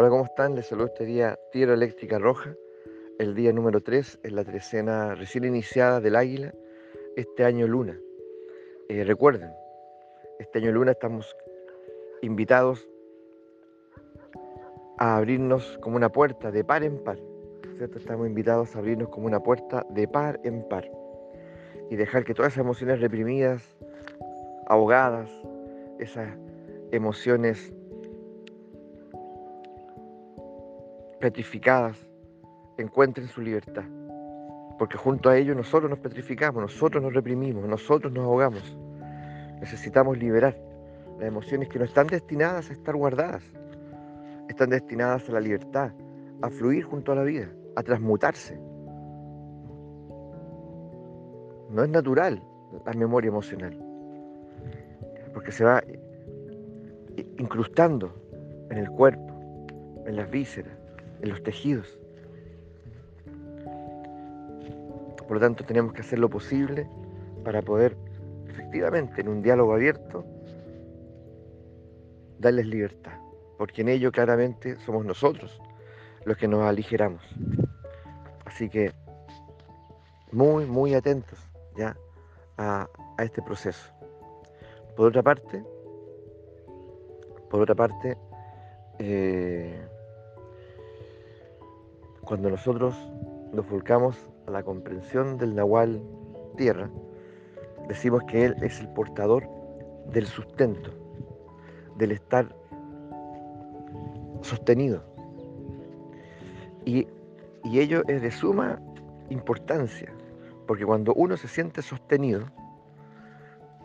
Hola, ¿cómo están? Les saludo este día Tierra Eléctrica Roja, el día número 3 en la trecena recién iniciada del Águila, este año Luna. Eh, recuerden, este año Luna estamos invitados a abrirnos como una puerta de par en par, ¿cierto? Estamos invitados a abrirnos como una puerta de par en par y dejar que todas esas emociones reprimidas, ahogadas, esas emociones petrificadas encuentren su libertad. Porque junto a ellos nosotros nos petrificamos, nosotros nos reprimimos, nosotros nos ahogamos. Necesitamos liberar las emociones que no están destinadas a estar guardadas. Están destinadas a la libertad, a fluir junto a la vida, a transmutarse. No es natural la memoria emocional, porque se va incrustando en el cuerpo, en las vísceras, en los tejidos. Por lo tanto, tenemos que hacer lo posible para poder, efectivamente, en un diálogo abierto, darles libertad, porque en ello claramente somos nosotros los que nos aligeramos. Así que muy, muy atentos ya a, a este proceso. Por otra parte, por otra parte, eh, cuando nosotros nos volcamos a la comprensión del Nahual Tierra, decimos que Él es el portador del sustento, del estar sostenido. Y, y ello es de suma importancia, porque cuando uno se siente sostenido,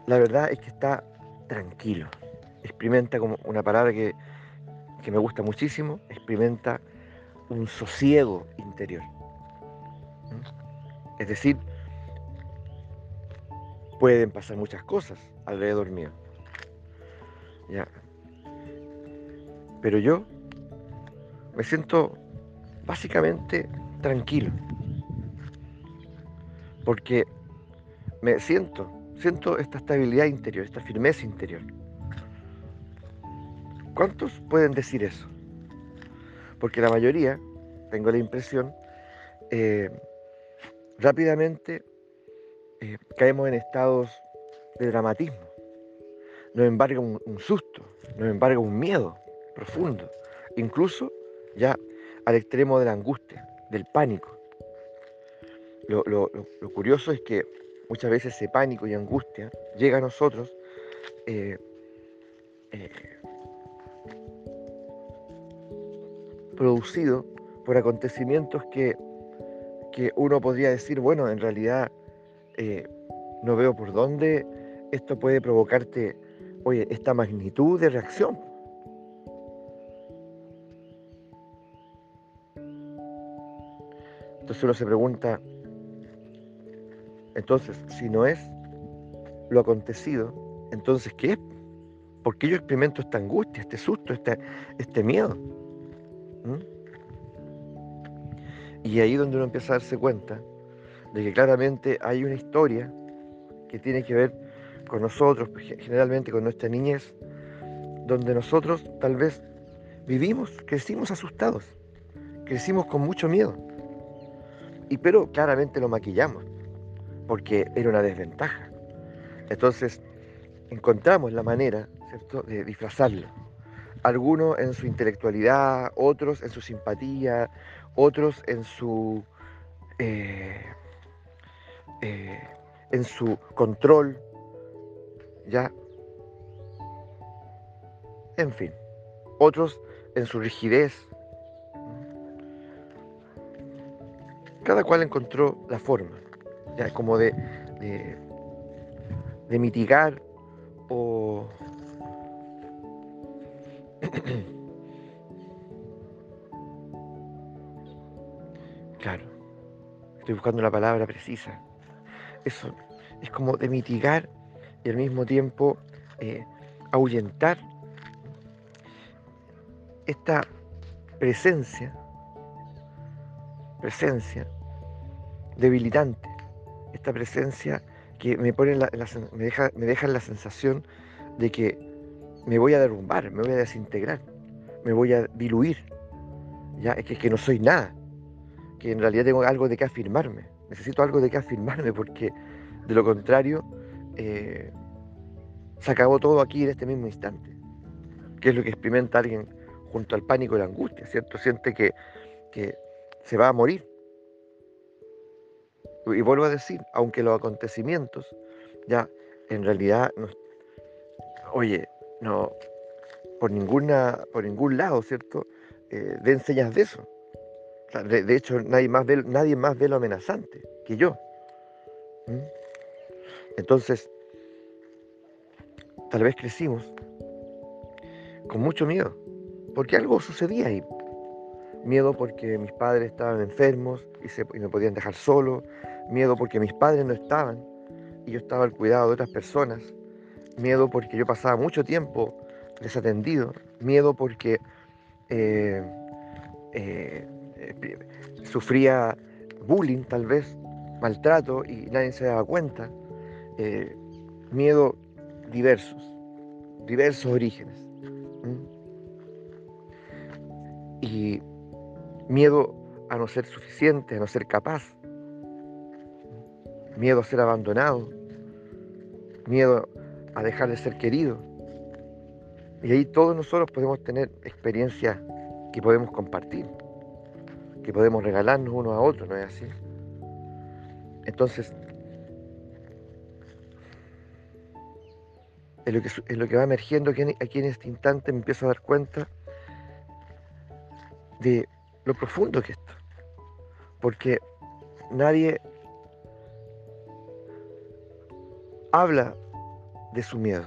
la verdad es que está tranquilo. Experimenta como una palabra que, que me gusta muchísimo, experimenta un sosiego interior. Es decir, pueden pasar muchas cosas alrededor mío. Ya. Pero yo me siento básicamente tranquilo. Porque me siento, siento esta estabilidad interior, esta firmeza interior. ¿Cuántos pueden decir eso? porque la mayoría, tengo la impresión, eh, rápidamente eh, caemos en estados de dramatismo. Nos embarga un, susto, nos embarga un miedo profundo, incluso ya al extremo de la angustia, del pánico. Lo, curioso es que muchas veces ese pánico y angustia llega a nosotros eh, producido por acontecimientos que, uno podría decir, bueno, en realidad eh, no veo por dónde esto puede provocarte, oye, esta magnitud de reacción. Entonces uno se pregunta, entonces, si no es lo acontecido, entonces, ¿qué es? ¿Por qué yo experimento esta angustia, este susto, este, este miedo? ¿Mm? Y ahí donde uno empieza a darse cuenta de que claramente hay una historia que tiene que ver con nosotros, pues, generalmente con nuestra niñez, donde nosotros tal vez vivimos, crecimos asustados, crecimos con mucho miedo. Y pero claramente lo maquillamos, porque era una desventaja. Entonces, encontramos la manera, ¿cierto?, de disfrazarlo algunos en su intelectualidad, otros en su simpatía, otros en su, eh, eh, en su control, ya, en fin, otros en su rigidez. Cada cual encontró la forma, ya como de, de, de mitigar o claro, estoy buscando la palabra precisa. Eso es como de mitigar y al mismo tiempo eh, ahuyentar esta presencia, presencia debilitante, esta presencia que me, pone me, deja, me deja la sensación de que me voy a derrumbar, me voy a desintegrar, me voy a diluir. Ya es que, que no soy nada, que en realidad tengo algo de qué afirmarme, necesito algo de qué afirmarme porque de lo contrario eh, se acabó todo aquí en este mismo instante, que es lo que experimenta alguien junto al pánico y la angustia, ¿cierto? Siente que, que se va a morir. Y vuelvo a decir, aunque los acontecimientos ya en realidad oye, no, por ninguna, por ningún lado, ¿cierto? Eh, den señas de eso. De, hecho, nadie más, ve, nadie más ve lo amenazante que yo. Entonces, tal vez crecimos con mucho miedo, porque algo sucedía ahí. Miedo porque mis padres estaban enfermos y, se, y me podían dejar solo. Miedo porque mis padres no estaban y yo estaba al cuidado de otras personas. Miedo porque yo pasaba mucho tiempo desatendido. Miedo porque eh, eh, sufría bullying tal vez, maltrato y nadie se daba cuenta. Eh, miedo diversos, diversos orígenes. Y miedo a no ser suficiente, a no ser capaz, miedo a ser abandonado, miedo a dejar de ser querido. Y ahí todos nosotros podemos tener experiencias que podemos compartir, que podemos regalarnos uno a otro, ¿no es así? Entonces, en lo que, lo que va emergiendo aquí en, aquí en este instante me empiezo a dar cuenta de lo profundo que está. Porque nadie habla de su miedo.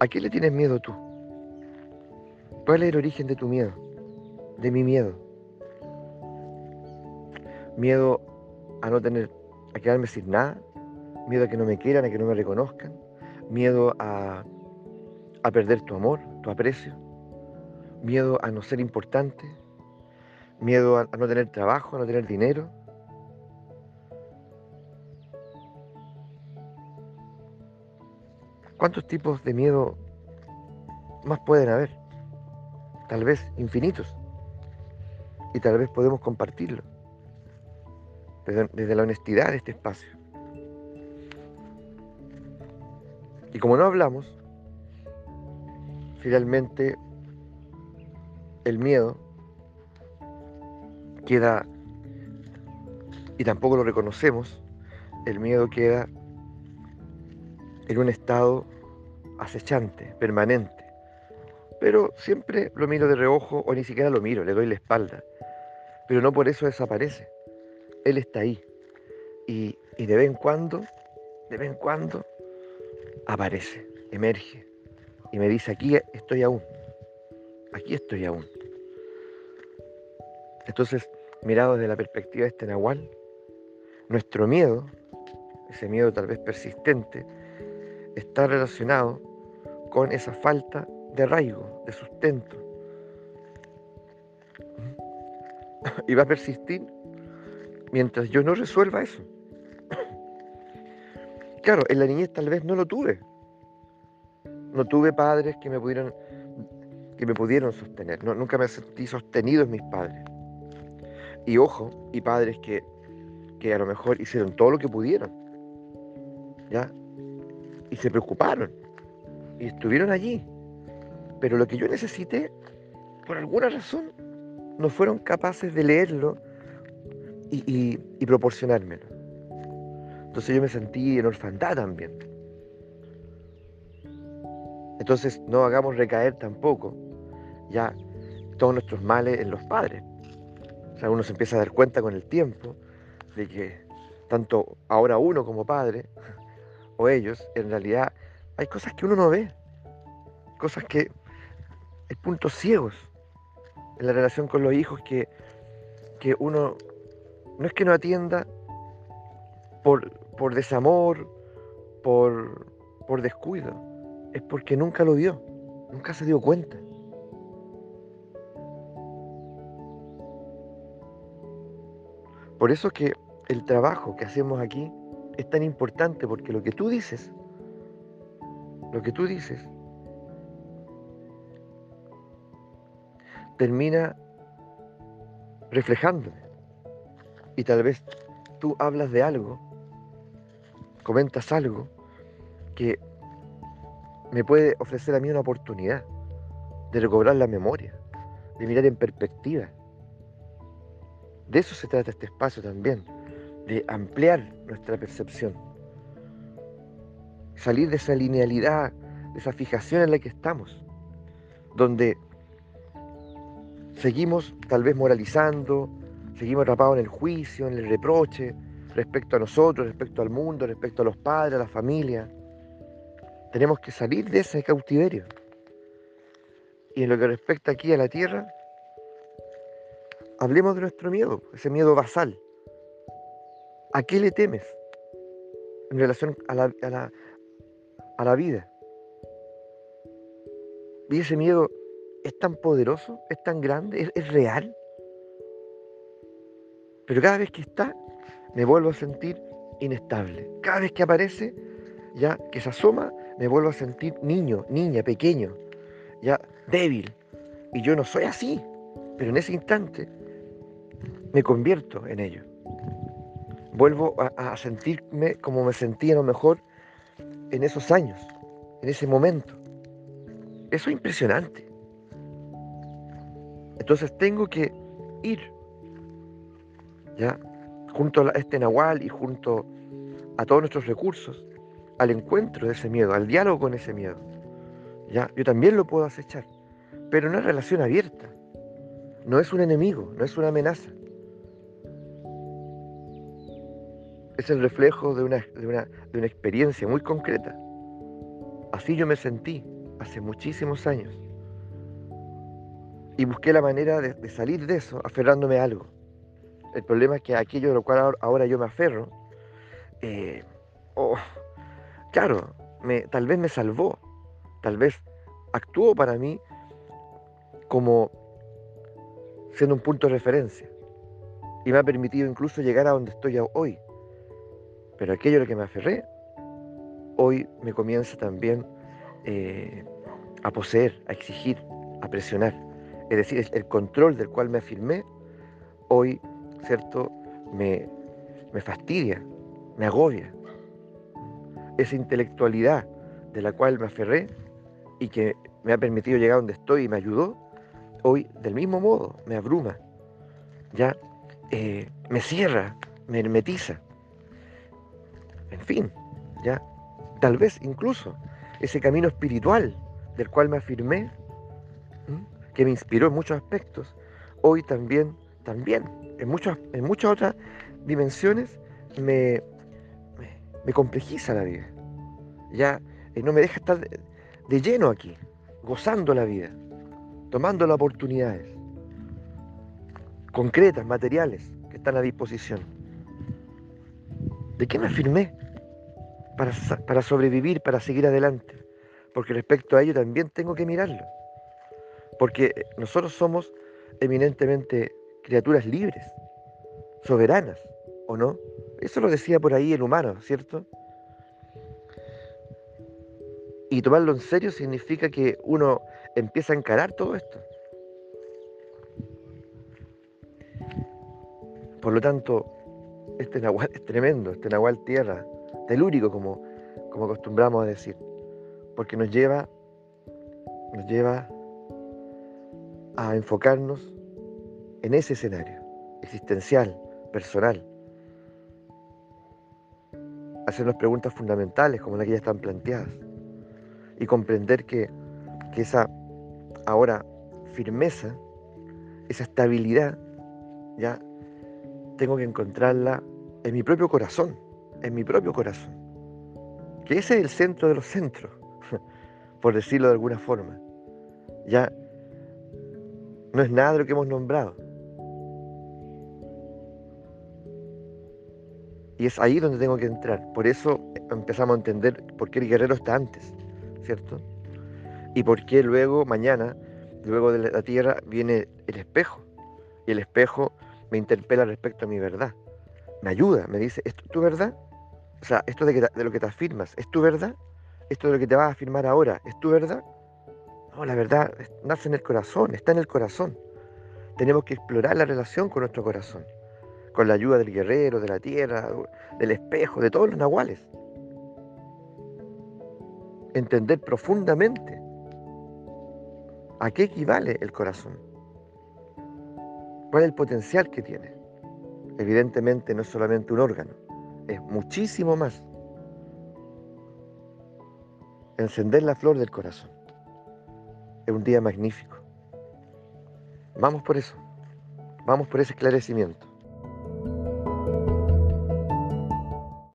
¿A qué le tienes miedo tú? ¿Cuál es el origen de tu miedo? De mi miedo. Miedo a no tener, a quedarme sin nada. Miedo a que no me quieran, a que no me reconozcan. Miedo a, a perder tu amor, tu aprecio. Miedo a no ser importante. Miedo a no tener trabajo, a no tener dinero ¿Cuántos tipos de miedo más pueden haber? Tal vez infinitos. Y tal vez podemos compartirlo. Desde, la honestidad de este espacio. Y como no hablamos, finalmente el miedo queda, y tampoco lo reconocemos, el miedo queda en un estado acechante, permanente. Pero siempre lo miro de reojo o ni siquiera lo miro, le doy la espalda. Pero no por eso desaparece. Él está ahí. Y, de vez en cuando, de vez en cuando, aparece, emerge. Y me dice, aquí estoy aún. Aquí estoy aún. Entonces, mirado desde la perspectiva de este Nahual, nuestro miedo, ese miedo tal vez persistente, está relacionado con esa falta de arraigo, de sustento. Y va a persistir mientras yo no resuelva eso. Claro, en la niñez tal vez no lo tuve. No tuve padres que me pudieran, que me pudieron sostener. nunca me sentí sostenido en mis padres. Y ojo, y padres que, que a lo mejor hicieron todo lo que pudieron. ¿Ya? y se preocuparon y estuvieron allí. Pero lo que yo necesité, por alguna razón, no fueron capaces de leerlo y, proporcionármelo. Entonces yo me sentí en orfandad también. Entonces no hagamos recaer tampoco ya todos nuestros males en los padres. O sea, uno se empieza a dar cuenta con el tiempo de que tanto ahora uno como padre o ellos, en realidad hay cosas que uno no ve, cosas que hay puntos ciegos en la relación con los hijos que, que uno no es que no atienda por, por desamor, por, por descuido, es porque nunca lo vio, nunca se dio cuenta. Por eso que el trabajo que hacemos aquí es tan importante porque lo que tú dices, lo que tú dices, termina reflejándome. Y tal vez tú hablas de algo, comentas algo que me puede ofrecer a mí una oportunidad de recobrar la memoria, de mirar en perspectiva. De eso se trata este espacio también, de ampliar nuestra percepción, salir de esa linealidad, de esa fijación en la que estamos, donde seguimos tal vez moralizando, seguimos atrapados en el juicio, en el reproche, respecto a nosotros, respecto al mundo, respecto a los padres, a la familia. Tenemos que salir de ese cautiverio. Y en lo que respecta aquí a la tierra, hablemos de nuestro miedo, ese miedo basal. ¿A qué le temes en relación a la, a la, vida? ¿Y ese miedo es tan poderoso? ¿Es tan grande? ¿Es, real? Pero cada vez que está, me vuelvo a sentir inestable. Cada vez que aparece, ya que se asoma, me vuelvo a sentir niño, niña, pequeño, ya débil. Y yo no soy así, pero en ese instante me convierto en ello. Vuelvo a, sentirme como me sentía a lo mejor en esos años, en ese momento. Eso es impresionante. Entonces tengo que ir, ¿ya? Junto a este Nahual y junto a todos nuestros recursos, al encuentro de ese miedo, al diálogo con ese miedo. ¿ya? Yo también lo puedo acechar, pero una relación abierta. No es un enemigo, no es una amenaza. Es el reflejo de una, de una, experiencia muy concreta. Así yo me sentí hace muchísimos años. Y busqué la manera de, salir de eso aferrándome a algo. El problema es que aquello de lo cual ahora, yo me aferro, eh, oh, claro, me, tal vez me salvó, tal vez actuó para mí como siendo un punto de referencia y me ha permitido incluso llegar a donde estoy hoy. Pero aquello a lo que me aferré, hoy me comienza también eh, a poseer, a exigir, a presionar. Es decir, el control del cual me afirmé, hoy, ¿cierto?, me, me fastidia, me agobia. Esa intelectualidad de la cual me aferré y que me ha permitido llegar donde estoy y me ayudó, hoy del mismo modo me abruma, ya eh, me cierra, me hermetiza. En fin, ya tal vez incluso ese camino espiritual del cual me afirmé, que me inspiró en muchos aspectos, hoy también, también, en, muchas, en muchas otras dimensiones, me, me, complejiza la vida. Ya eh, no me deja estar de lleno aquí, gozando la vida, tomando las oportunidades concretas, materiales, que están a disposición. ¿De qué me afirmé para, para sobrevivir, para seguir adelante? Porque respecto a ello también tengo que mirarlo. Porque nosotros somos eminentemente criaturas libres, soberanas, ¿o no? Eso lo decía por ahí el humano, ¿cierto? Y tomarlo en serio significa que uno empieza a encarar todo esto. Por lo tanto, este nahual es tremendo, este nahual tierra, telúrico como, como acostumbramos a decir, porque nos lleva, nos lleva a enfocarnos en ese escenario existencial, personal, hacernos preguntas fundamentales como las que ya están planteadas y comprender que, esa ahora firmeza, esa estabilidad, ya tengo que encontrarla en mi propio corazón, en mi propio corazón. Que ese es el centro de los centros, por decirlo de alguna forma. Ya no es nada de lo que hemos nombrado. Y es ahí donde tengo que entrar. Por eso empezamos a entender por qué el guerrero está antes. ¿cierto? Y por qué luego, mañana, luego de la tierra, viene el espejo. Y el espejo me interpela respecto a mi verdad. Me ayuda, me dice, ¿esto es tu verdad? O sea, esto de, de lo que te afirmas, ¿es tu verdad? ¿Esto de lo que te vas a afirmar ahora, es tu verdad? No, la verdad nace en el corazón, está en el corazón. Tenemos que explorar la relación con nuestro corazón, con la ayuda del guerrero, de la tierra, del espejo, de todos los nahuales. Entender profundamente a qué equivale el corazón, cuál es el potencial que tiene. Evidentemente no es solamente un órgano, es muchísimo más. Encender la flor del corazón. Es un día magnífico. Vamos por eso. Vamos por ese esclarecimiento.